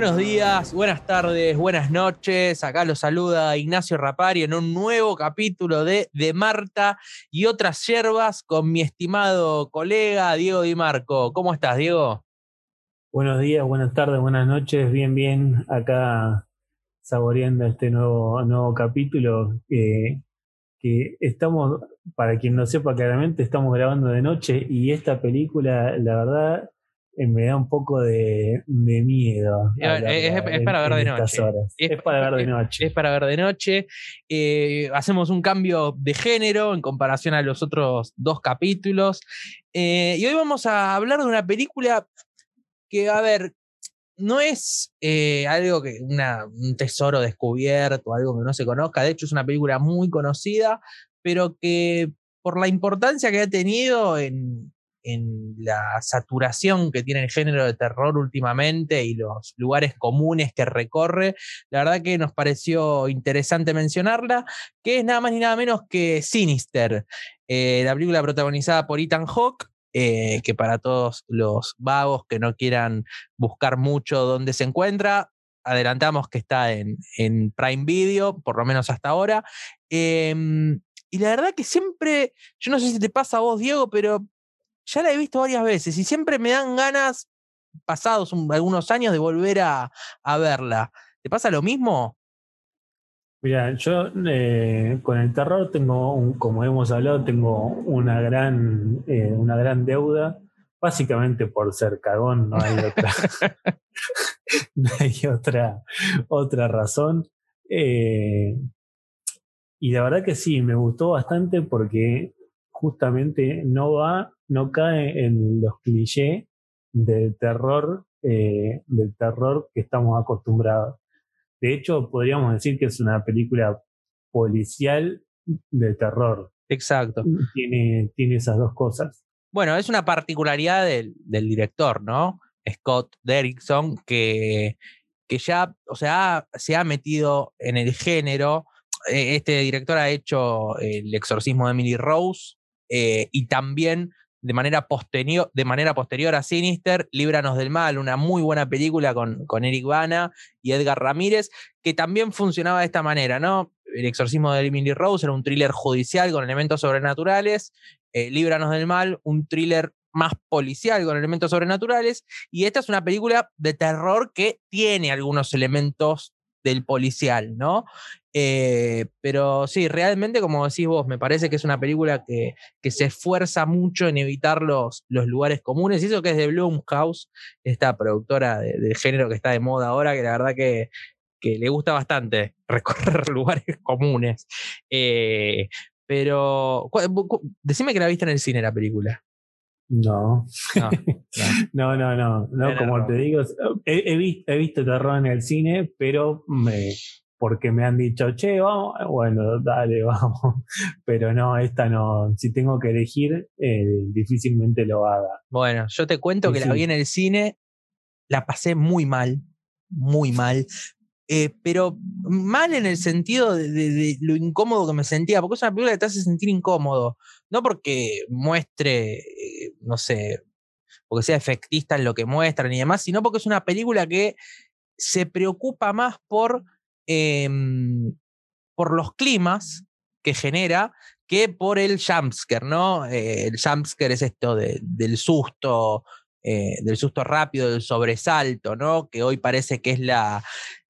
Buenos días, buenas tardes, buenas noches. Acá los saluda Ignacio Rapari en un nuevo capítulo de De Marta y otras yerbas con mi estimado colega Diego Di Marco. ¿Cómo estás, Diego? Buenos días, buenas tardes, buenas noches. Bien, bien. Acá saboreando este nuevo, nuevo capítulo que estamos, para quien no sepa claramente, estamos grabando de noche y esta película, la verdad, eh, me da un poco de, miedo. Es, para ver de noche. Es, para ver de noche. Es para ver de noche. hacemos un cambio de género en comparación a los otros dos capítulos. Eh, y hoy vamos a hablar de una película que, a ver, no es eh, algo que una, un tesoro descubierto, algo que no se conozca. De hecho, es una película muy conocida, pero que por la importancia que ha tenido en, en la saturación que tiene el género de terror últimamente y los lugares comunes que recorre, la verdad que nos pareció interesante mencionarla, que es nada más ni nada menos que Sinister, eh, la película protagonizada por Ethan Hawke, eh, que para todos los vagos que no quieran buscar mucho dónde se encuentra, adelantamos que está en, en Prime Video, por lo menos hasta ahora. Em, y la verdad que siempre, yo no sé si te pasa a vos, Diego, pero ya la he visto varias veces y siempre me dan ganas, pasados algunos años, de volver a, verla. ¿Te pasa lo mismo? Mira, yo eh, con el terror tengo, un, como hemos hablado, tengo una gran, eh, una gran deuda, básicamente por ser cagón, no hay otra, no hay otra, otra razón. Eh, y la verdad que sí, me gustó bastante porque justamente no va no cae en los clichés del terror, eh, del terror que estamos acostumbrados. De hecho, podríamos decir que es una película policial de terror. Exacto. Tiene, tiene esas dos cosas. Bueno, es una particularidad del, director, ¿no? Scott Derrickson, que, que ya, o sea, se ha metido en el género. E, este director ha hecho El exorcismo de Emily Rose eh, y también de manera, posterior, de manera posterior a Sinister, Líbranos del Mal, una muy buena película con, con Eric Bana y Edgar Ramírez, que también funcionaba de esta manera, ¿no? El exorcismo de Emily Rose era un thriller judicial con elementos sobrenaturales, eh, Líbranos del Mal, un thriller más policial con elementos sobrenaturales, y esta es una película de terror que tiene algunos elementos del policial, ¿no? Eh, pero sí, realmente, como decís vos, me parece que es una película que, que se esfuerza mucho en evitar los, los, lugares comunes. Y eso que es de Blumhouse, esta productora de, género que está de moda ahora, que la verdad que, que le gusta bastante recorrer lugares comunes. Eh, pero, decime que la viste en el cine la película. No. No, no, no, no, como te digo, he, he, visto terror en el cine, pero me, porque me han dicho, che, vamos, bueno, dale, vamos. Pero no, esta no, si tengo que elegir, eh, difícilmente lo haga. Bueno, yo te cuento que la vi en el cine, la pasé muy mal, muy mal. Eh, pero mal en el sentido de, lo incómodo que me sentía, porque es una película que te hace sentir incómodo, no porque muestre, eh, no sé, porque sea efectista en lo que muestra ni demás, sino porque es una película que se preocupa más por Em, por los climas que genera que por el jumpscare, ¿no? Eh, el jumpscare es esto del susto, eh, del susto rápido, del sobresalto, ¿no? Que hoy parece que es la,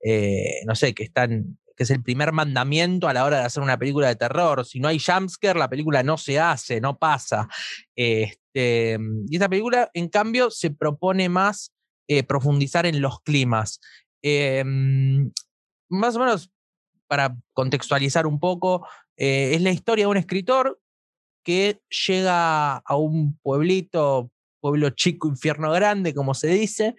eh, no sé, que están que es el primer mandamiento a la hora de hacer una película de terror. Si no hay jumpscare, la película no se hace, no pasa. Este, y esta película, en cambio, se propone más profundizar en los climas. Em, más o menos para contextualizar un poco, eh, es la historia de un escritor que llega a un pueblito, pueblo chico, infierno grande, como se dice,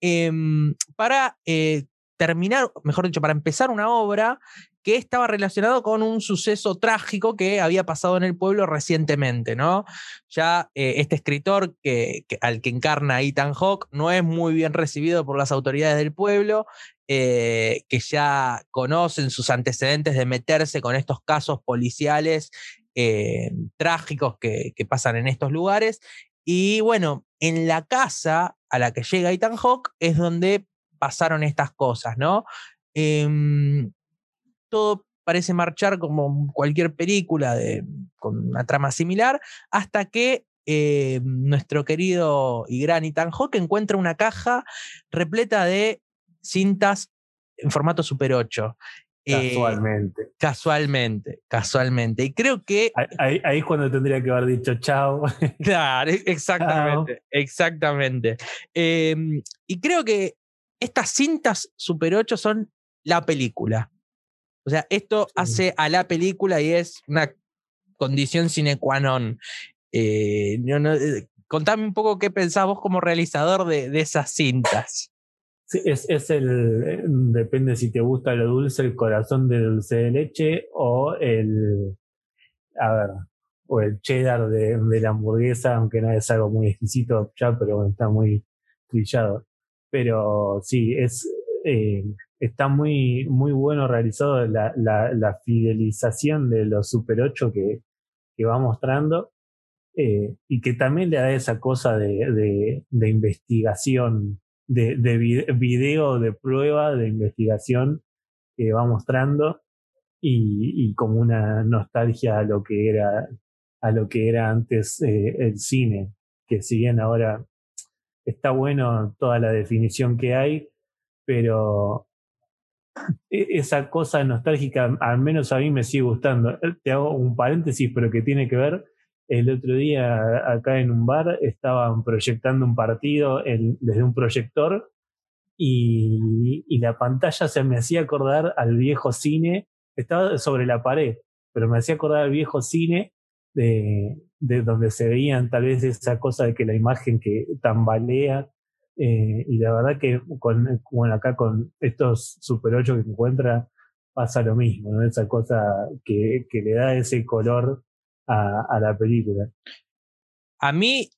em, para eh, terminar, mejor dicho, para empezar una obra que estaba relacionado con un suceso trágico que había pasado en el pueblo recientemente, ¿no? Ya eh, este escritor que, al que encarna Ethan Hawke no es muy bien recibido por las autoridades del pueblo, eh, que ya conocen sus antecedentes de meterse con estos casos policiales eh, trágicos que, que pasan en estos lugares. Y bueno, en la casa a la que llega Ethan Hawke es donde pasaron estas cosas, ¿no? Em, todo parece marchar como cualquier película de, con una trama similar, hasta que eh, nuestro querido y gran Ethan Hawke encuentra una caja repleta de cintas en formato Super 8. Eh, casualmente. casualmente, casualmente. Y creo que. Ahí, es cuando tendría que haber dicho chao. Claro, e, exactamente. Exactamente. Em, y creo que estas cintas Super 8 son la película. O sea, esto hace a la película y es una condición sine qua non. Eh, eh, contame un poco qué pensás vos como realizador de, esas cintas. Es, es, el. Eh, depende si te gusta lo dulce, el corazón de dulce de leche o el. A ver, o el cheddar de, la hamburguesa, aunque no es algo muy exquisito ya, pero está muy trillado. Pero sí, es. está muy, muy bueno realizado la, la, fidelización de los Super 8 que, que va mostrando eh, y que también le da esa cosa de, de, investigación, de, de, video de prueba de investigación que va mostrando y, como una nostalgia a lo que era a lo que era antes eh, el cine, que si bien ahora está bueno toda la definición que hay, pero e, esa cosa nostálgica al menos a mí me sigue gustando. Te hago un paréntesis, pero que tiene que ver el otro día acá en un bar estaban proyectando un partido desde un proyector y, la pantalla se me hacía acordar al viejo cine, estaba sobre la pared, pero me hacía acordar al viejo cine de, donde se veían tal vez esa cosa de que la imagen que tambalea. Eh, y la verdad que con, bueno, acá con estos Super 8 que encuentra pasa lo mismo, esa cosa que, que le da ese color a, la película. A mí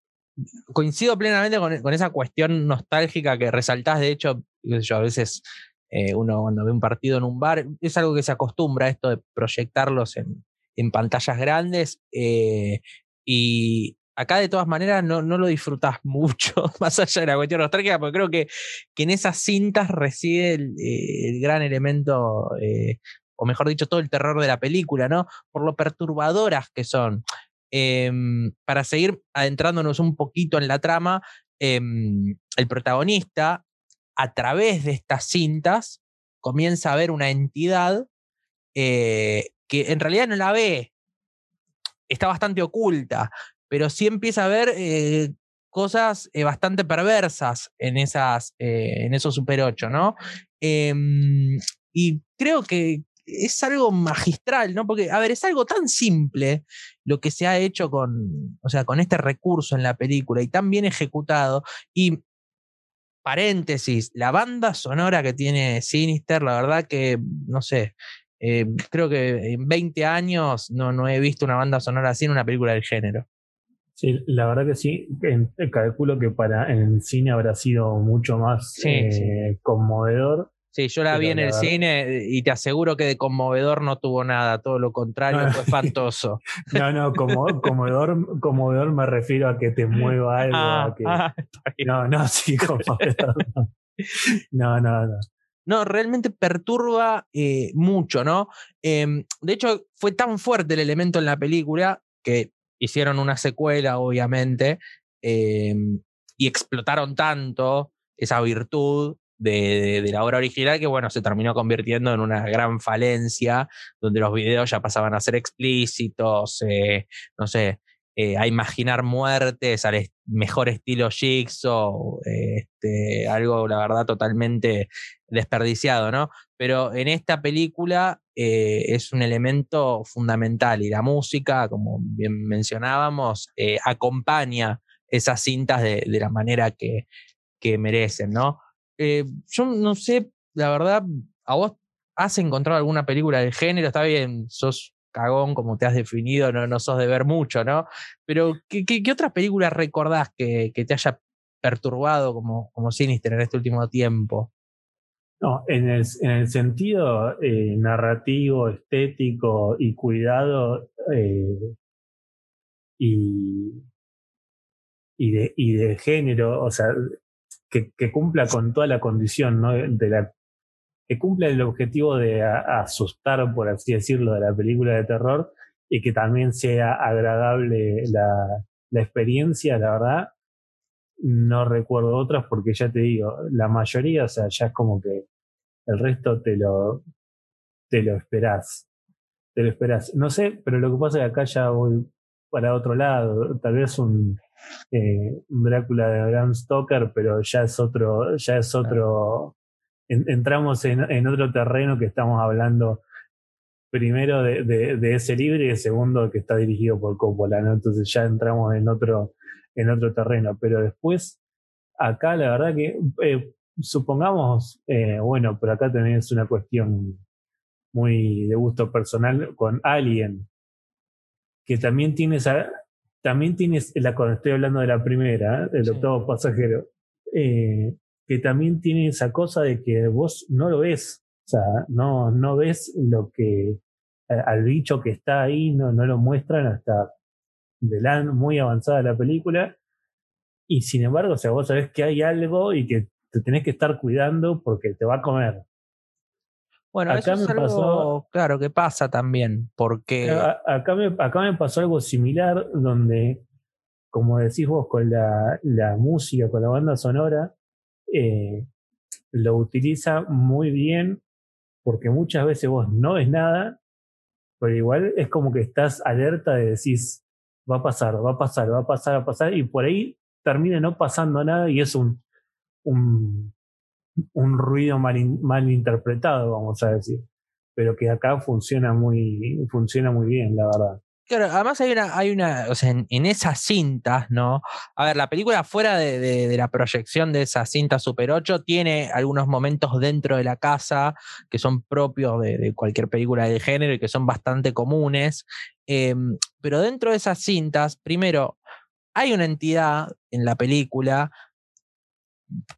coincido plenamente con, esa cuestión nostálgica que resaltás. De hecho, yo, a veces eh, uno cuando ve un partido en un bar, es algo que se acostumbra esto de proyectarlos en, pantallas grandes. Eh, y acá de todas maneras no, no lo disfrutás mucho, más allá de la cuestión nostálgica, porque creo que, que en esas cintas reside el, eh, gran elemento o mejor dicho, todo el terror de la película, ¿no? Por lo perturbadoras que son. Em, para seguir adentrándonos un poquito en la trama, em, el protagonista, a través de estas cintas, comienza a ver una entidad eh, que en realidad no la ve, está bastante oculta, pero sí empieza a ver eh, cosas eh, bastante perversas en, esas, en esos Super 8, ¿no? Em, y creo que, es algo magistral, ¿no? Porque, a ver, es algo tan simple lo que se ha hecho con, o sea, con este recurso en la película y tan bien ejecutado. Y, paréntesis, la banda sonora que tiene Sinister, la verdad que, no sé, eh, creo que en 20 años no, no he visto una banda sonora así en una película del género. Sí, la verdad que sí. calculo que para en el cine habrá sido mucho más eh, conmovedor. Sí, yo la vi en el cine y te aseguro que de conmovedor no tuvo nada, todo lo contrario, fue espantoso. No, no, como, conmovedor, conmovedor me refiero a que te mueva algo. Ah, ah, no, no, sí, conmovedor. No, no, no. No, realmente perturba eh, mucho, ¿no? Em, de hecho, fue tan fuerte el elemento en la película que hicieron una secuela, obviamente, em, y explotaron tanto esa virtud de, la obra original que, bueno, se terminó convirtiendo en una gran falencia, donde los videos ya pasaban a ser explícitos, eh, no sé, eh, a imaginar muertes al mejor estilo Jigsaw, este, algo, la verdad, totalmente desperdiciado, ¿no? Pero en esta película eh, es un elemento fundamental y la música, como bien mencionábamos, acompaña esas cintas de, de la manera que, que merecen, ¿no? Eh, yo no sé, la verdad, a vos has encontrado alguna película del género, está bien, sos cagón como te has definido, no, no sos de ver mucho, ¿no? Pero ¿qué, qué, otras películas recordás que, que, te haya perturbado como, como Sinister en este último tiempo? No, en el, en el sentido eh, narrativo, estético y cuidado eh, y, y, de, y de género, o sea, que, cumpla con toda la condición, ¿no? De la, que cumpla el objetivo de asustar, por así decirlo, de la película de terror y que también sea agradable la, la experiencia, la verdad. No recuerdo otras porque ya te digo, la mayoría, o sea, ya es como que el resto te lo, te lo esperás. Te lo esperás. No sé, pero lo que pasa es que acá ya voy para otro lado. Tal vez un, eh, Drácula de Bram Stoker, pero ya es otro, ya es otro. entramos en, otro terreno que estamos hablando primero de, de, ese libro y segundo que está dirigido por Coppola, ¿no? Entonces ya entramos en otro, en otro terreno. Pero después, acá la verdad que eh, supongamos, eh, bueno, pero acá también es una cuestión muy de gusto personal con Alien, que también tiene esa, también tienes, la, cuando estoy hablando de la primera, del octavo pasajero, eh, que también tiene esa cosa de que vos no lo ves, o sea, no, no ves lo que, al bicho que está ahí, no, no lo muestran hasta de la, muy avanzada la película, y sin embargo, o sea, vos sabés que hay algo y que te tenés que estar cuidando porque te va a comer. Bueno, acá eso es algo, pasó, claro, que pasa también, porque... Acá me, acá me pasó algo similar donde, como decís vos, con la, la música, con la banda sonora, eh, lo utiliza muy bien porque muchas veces vos no ves nada, pero igual es como que estás alerta de decís, va a pasar, va a pasar, va a pasar, va a pasar, y por ahí termina no pasando nada y es un, un, un ruido mal, mal interpretado, vamos a decir. Pero que acá funciona muy, funciona muy bien, la verdad. Claro, además hay una, hay una, o sea, en, esas cintas, ¿no? A ver, la película fuera de, de, la proyección de esa cinta Super 8 tiene algunos momentos dentro de la casa que son propios de, de cualquier película de género y que son bastante comunes. Em, pero dentro de esas cintas, primero, hay una entidad en la película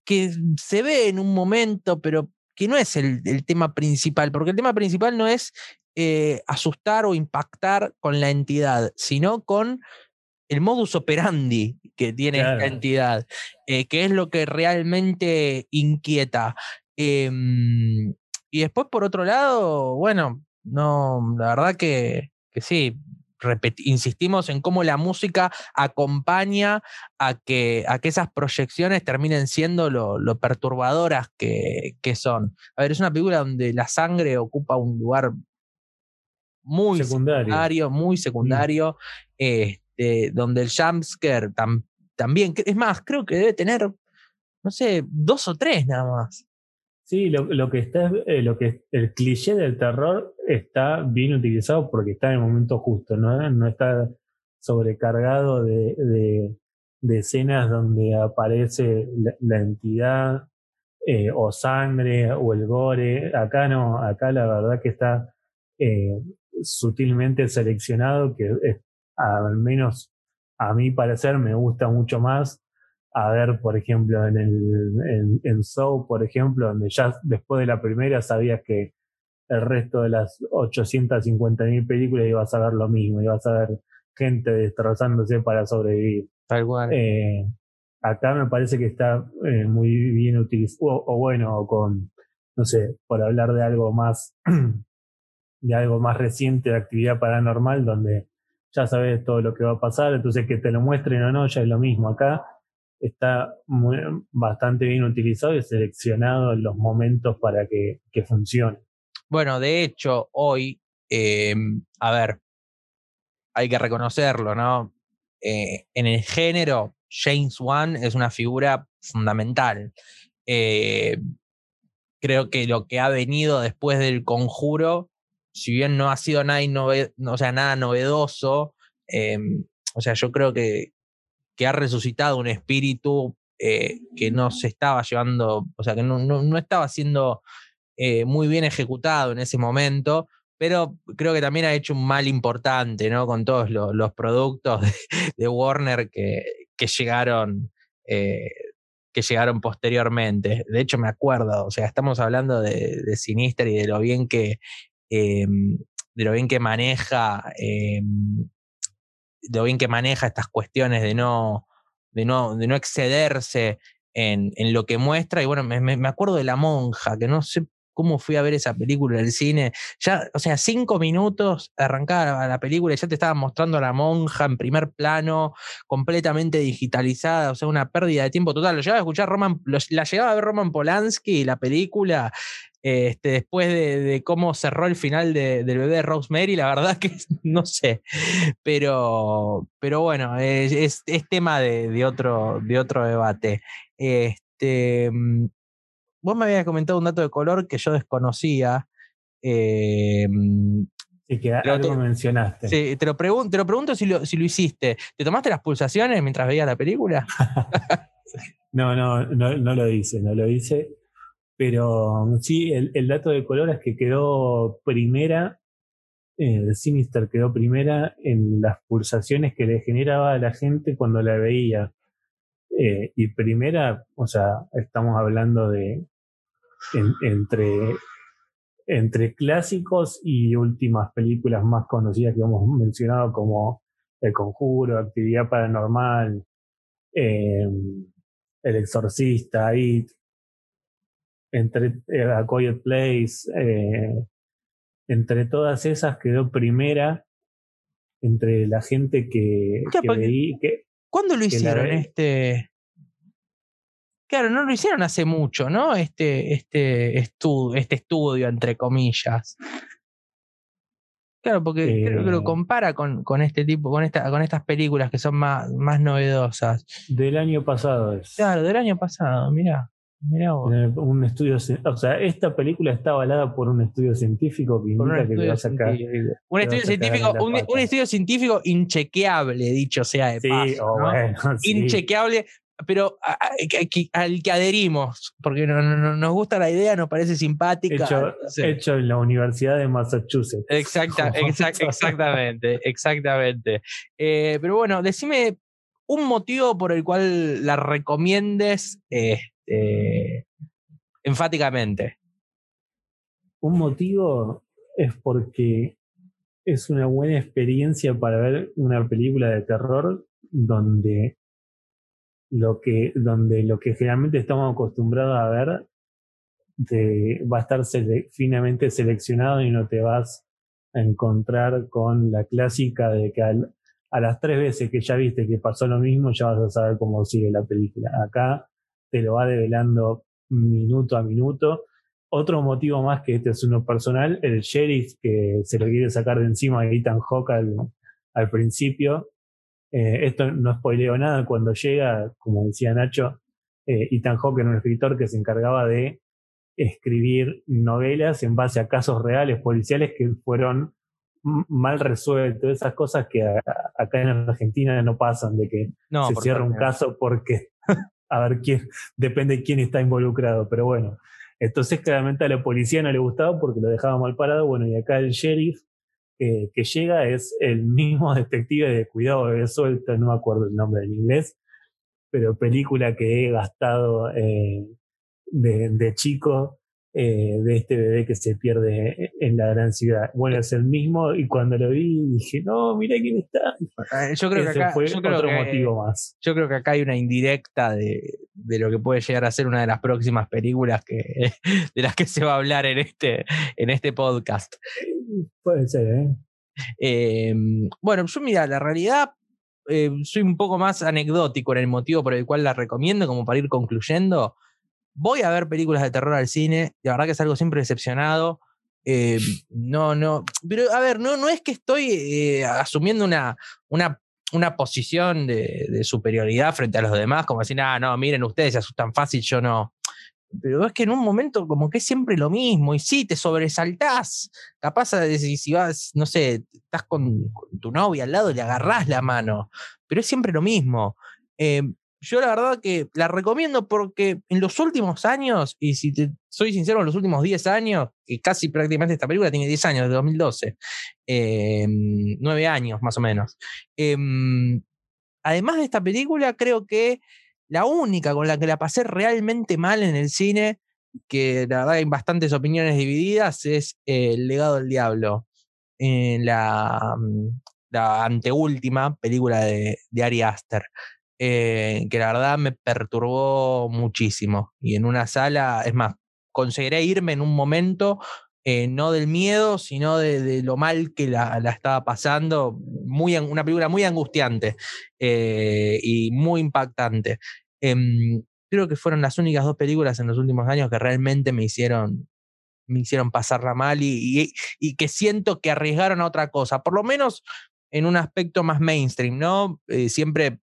que se ve en un momento, pero que no es el, tema principal, porque el tema principal no es eh, asustar o impactar con la entidad, sino con el modus operandi que tiene esta entidad, eh, que es lo que realmente inquieta. Em, y después, por otro lado, bueno, no, la verdad que, que sí, insistimos en cómo la música acompaña a que, a que esas proyecciones terminen siendo lo, perturbadoras que, son. A ver, es una película donde la sangre ocupa un lugar muy secundario, muy mm. secundario, este, donde el jumpscare también, es más, creo que debe tener, no sé, dos o tres nada más. Sí, lo, lo que está eh, lo que el cliché del terror está bien utilizado porque está en el momento justo, no, está sobrecargado de, de, escenas donde aparece la, entidad eh, o sangre o el gore. Acá no, acá la verdad que está eh, sutilmente seleccionado, que es, al menos a mi parecer me gusta mucho más a ver, por ejemplo, en el en, Show, por ejemplo, donde ya después de la primera sabías que el resto de las 850.000 películas ibas a ver lo mismo, ibas a ver gente destrozándose para sobrevivir. Tal cual. Eh, acá me parece que está eh, muy bien utilizado, o, bueno, con, no sé, por hablar de algo más, de algo más reciente de actividad paranormal, donde ya sabes todo lo que va a pasar, entonces que te lo muestren o no, ya es lo mismo. Acá está bastante bien utilizado y seleccionado en los momentos para que, funcione. Bueno, de hecho, hoy, em, a ver, hay que reconocerlo, ¿no? Eh, en el género, James Wan es una figura fundamental. Eh, creo que lo que ha venido después del conjuro, si bien no ha sido nada, sea, nada novedoso, em, o sea, yo creo que, que ha resucitado un espíritu eh, que no se estaba llevando, o sea, que no, estaba siendo eh, muy bien ejecutado en ese momento, pero creo que también ha hecho un mal importante, ¿no? Con todos los, productos de, Warner que, que llegaron. Eh, que llegaron posteriormente. De hecho, me acuerdo, o sea, estamos hablando de, de Sinister y de lo bien que, em, de lo bien que maneja em, lo bien que maneja estas cuestiones de no, de no, de no excederse en, en lo que muestra. Y bueno, me, me, acuerdo de La Monja, que no sé cómo fui a ver esa película en el cine. Ya, o sea, cinco minutos arrancaba la película y ya te estaba mostrando a la monja en primer plano, completamente digitalizada, o sea, una pérdida de tiempo total. Lo llevaba a escuchar Roman, la llegaba a ver Roman Polanski, la película, este, después de, cómo cerró el final del bebé de Rosemary, la verdad que no sé, pero, pero bueno, es, es, tema de, de, otro, de otro debate. Este, mm, vos me habías comentado un dato de color que yo desconocía. Eh, sí, que algo mencionaste. Sí, te lo, pregunto, te lo pregunto si lo, si lo hiciste. ¿Te tomaste las pulsaciones mientras veías la película? no, no, no, no lo hice, no lo hice. Pero sí, el, dato de color es que quedó primera, eh, Sinister quedó primera en las pulsaciones que le generaba a la gente cuando la veía. Eh, y primera, o sea, estamos hablando de entre, entre clásicos y últimas películas más conocidas que hemos mencionado como El Conjuro, Actividad Paranormal, em, El Exorcista, It, entre eh, A Quiet Place, eh, entre todas esas quedó primera entre la gente que, que, ¿Cuándo lo hicieron este? Claro, no lo hicieron hace mucho, ¿no? Este, este, estudio, este estudio, entre comillas. Claro, porque creo que lo eh. compara con, con este tipo, con esta, con estas películas que son más, más novedosas. Del año pasado es. Claro, del año pasado, mira. Mirá Un estudio, o sea, esta película está avalada por un estudio científico que indica que le va a sacar. Un estudio científico, un, estudio científico inchequeable, dicho sea de paso. Inchequeable, pero al que adherimos, porque nos gusta la idea, nos parece simpática. Hecho, en la Universidad de Massachusetts. Exacta, exactamente, exactamente. Eh, pero bueno, decime un motivo por el cual la recomiendes. Eh, este, enfáticamente. Un motivo es porque es una buena experiencia para ver una película de terror donde lo que, donde lo que generalmente estamos acostumbrados a ver va a estar finamente seleccionado y no te vas a encontrar con la clásica de que a las tres veces que ya viste que pasó lo mismo, ya vas a saber cómo sigue la película. Acá te lo va develando minuto a minuto. Otro motivo más que este es uno personal, el sheriff que se lo quiere sacar de encima de Ethan Hawke al, principio. Eh, esto no spoileo nada, cuando llega, como decía Nacho, eh, Ethan Hawke era un escritor que se encargaba de escribir novelas en base a casos reales policiales que fueron mal resueltos, esas cosas que acá en Argentina no pasan, de que se cierra un caso porque a ver quién, depende de quién está involucrado, pero bueno. Entonces claramente a la policía no le gustaba porque lo dejaba mal parado, bueno, y acá el sheriff eh, que llega es el mismo detective de Cuidado de Suelto, no me acuerdo el nombre en inglés, pero película que he gastado eh, de, de, chico eh, de este bebé que se pierde en la gran ciudad. Bueno, es el mismo y cuando lo vi dije, no, mira quién está. Ah, yo creo que acá, fue otro motivo más. Yo creo que acá hay una indirecta de, de, lo que puede llegar a ser una de las próximas películas que, de las que se va a hablar en este, en este podcast. Puede ser, ¿eh? Em, bueno, yo mira, la realidad eh, soy un poco más anecdótico en el motivo por el cual la recomiendo, como para ir concluyendo voy a ver películas de terror al cine, la verdad que es algo siempre decepcionado. Eh, no, no, pero a ver, no, no es que estoy eh, asumiendo una, una, una posición de, superioridad frente a los demás, como decir, ah, no, miren, ustedes se asustan fácil, yo no. Pero es que en un momento como que es siempre lo mismo, y sí, te sobresaltás, capaz de si vas, no sé, estás con, tu novia al lado y le agarrás la mano, pero es siempre lo mismo. Eh, yo la verdad que la recomiendo porque en los últimos años, y si te soy sincero, en los últimos 10 años, que casi prácticamente esta película tiene 10 años, de 2012, eh, 9 años más o menos. Em, además de esta película, creo que la única con la que la pasé realmente mal en el cine, que la verdad hay bastantes opiniones divididas, es El legado del diablo. En la, la anteúltima película de, de Ari Aster. Eh, que la verdad me perturbó muchísimo. Y en una sala, es más, conseguiré irme en un momento, eh, no del miedo, sino de, lo mal que la, estaba pasando. Muy, una película muy angustiante eh, y muy impactante. Em, creo que fueron las únicas dos películas en los últimos años que realmente me hicieron me hicieron pasarla mal y, y, que siento que arriesgaron a otra cosa, por lo menos en un aspecto más mainstream, ¿no? siempre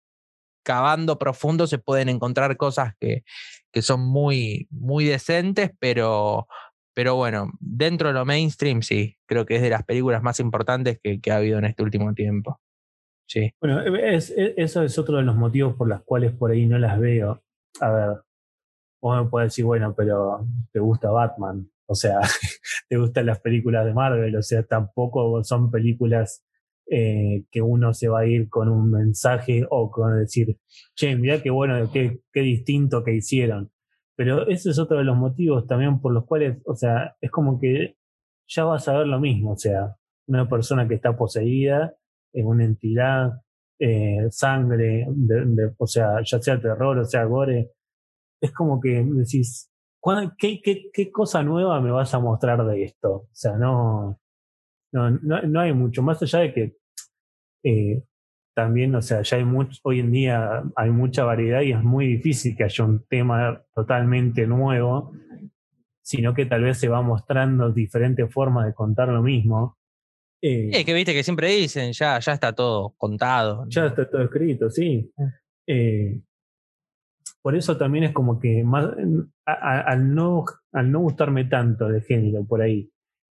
cavando profundo se pueden encontrar cosas que, que son muy, muy decentes, pero, pero bueno, dentro de lo mainstream sí, creo que es de las películas más importantes que, ha habido en este último tiempo. Sí. Bueno, e, e, eso es otro de los motivos por los cuales por ahí no las veo. A ver, vos me puedes decir, bueno, pero te gusta Batman, o sea, te gustan las películas de Marvel, o sea, tampoco son películas eh, que uno se va a ir con un mensaje o con decir, che, mirá qué bueno, qué, qué distinto que hicieron. Pero ese es otro de los motivos también por los cuales, o sea, es como que ya vas a ver lo mismo, o sea, una persona que está poseída en una entidad, eh, sangre, o sea, ya sea terror, o sea, gore, es como que decís, ¿qué, qué, qué cosa nueva me vas a mostrar de esto? O sea, no, no, no, hay mucho, más allá de que eh, también, o sea, ya hay mucho, hoy en día hay mucha variedad y es muy difícil que haya un tema totalmente nuevo, sino que tal vez se va mostrando diferentes formas de contar lo mismo. Eh, es que viste que siempre dicen, ya, ya está todo contado. Ya está todo escrito, sí. Ah. Eh, por eso también es como que más, al, no, al no gustarme tanto de género por ahí,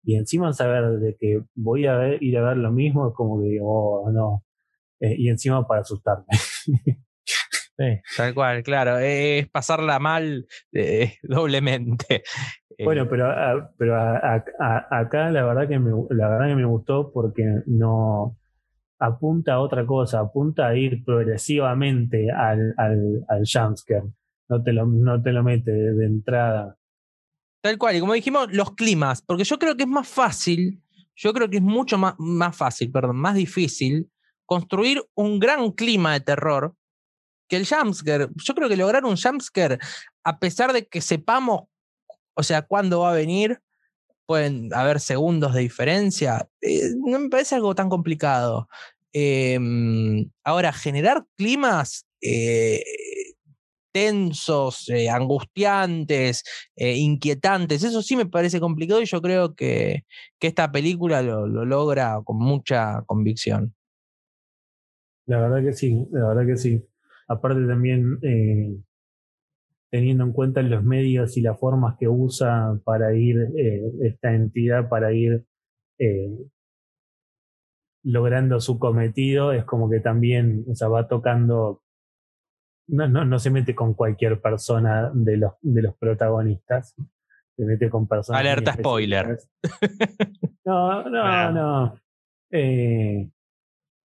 y encima saber de que voy a ver, ir a ver lo mismo, es como que digo, oh, no. Eh, y encima para asustarme. Sí, tal cual, claro. Es pasarla mal eh, doblemente. Bueno, eh, pero, ah, pero acá la verdad que me, la verdad que me gustó porque no apunta a otra cosa, apunta a ir progresivamente al, al, al jumpscare. No te lo, no te lo mete de entrada. Tal cual, y como dijimos, los climas, porque yo creo que es más fácil, yo creo que es mucho más, más fácil, perdón, más difícil construir un gran clima de terror que el jumpscare. Yo creo que lograr un jumpscare, a pesar de que sepamos, o sea, cuándo va a venir, pueden haber segundos de diferencia, eh, no me parece algo tan complicado. Em, ahora, generar climas eh, tensos, eh, angustiantes, eh, inquietantes. Eso sí me parece complicado y yo creo que, que esta película lo, logra con mucha convicción. La verdad que sí, la verdad que sí. Aparte también eh, teniendo en cuenta los medios y las formas que usa para ir esta entidad, para ir logrando su cometido, es como que también o va tocando no, no, no se mete con cualquier persona de los, de los protagonistas. Se mete con personas. Alerta spoiler. No, no, no. Eh,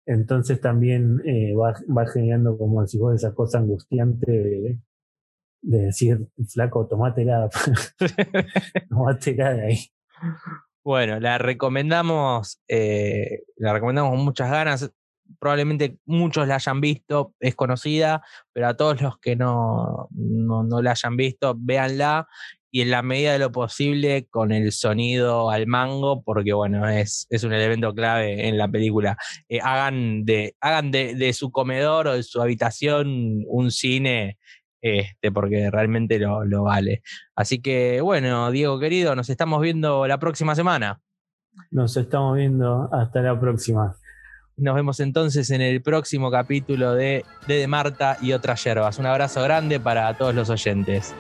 entonces también eh, va, va, generando, como decís vos, esa cosa angustiante de, decir, flaco, tomátela, tomátela de ahí. Bueno, la recomendamos, eh, la recomendamos con muchas ganas probablemente muchos la hayan visto, es conocida, pero a todos los que no, no, la hayan visto, véanla y en la medida de lo posible con el sonido al mango, porque bueno, es, es un elemento clave en la película. Eh, hagan de, hagan de, su comedor o de su habitación un cine, este, porque realmente lo, lo vale. Así que bueno, Diego querido, nos estamos viendo la próxima semana. Nos estamos viendo hasta la próxima. Nos vemos entonces en el próximo capítulo de De, Marta y otras yerbas. Un abrazo grande para todos los oyentes.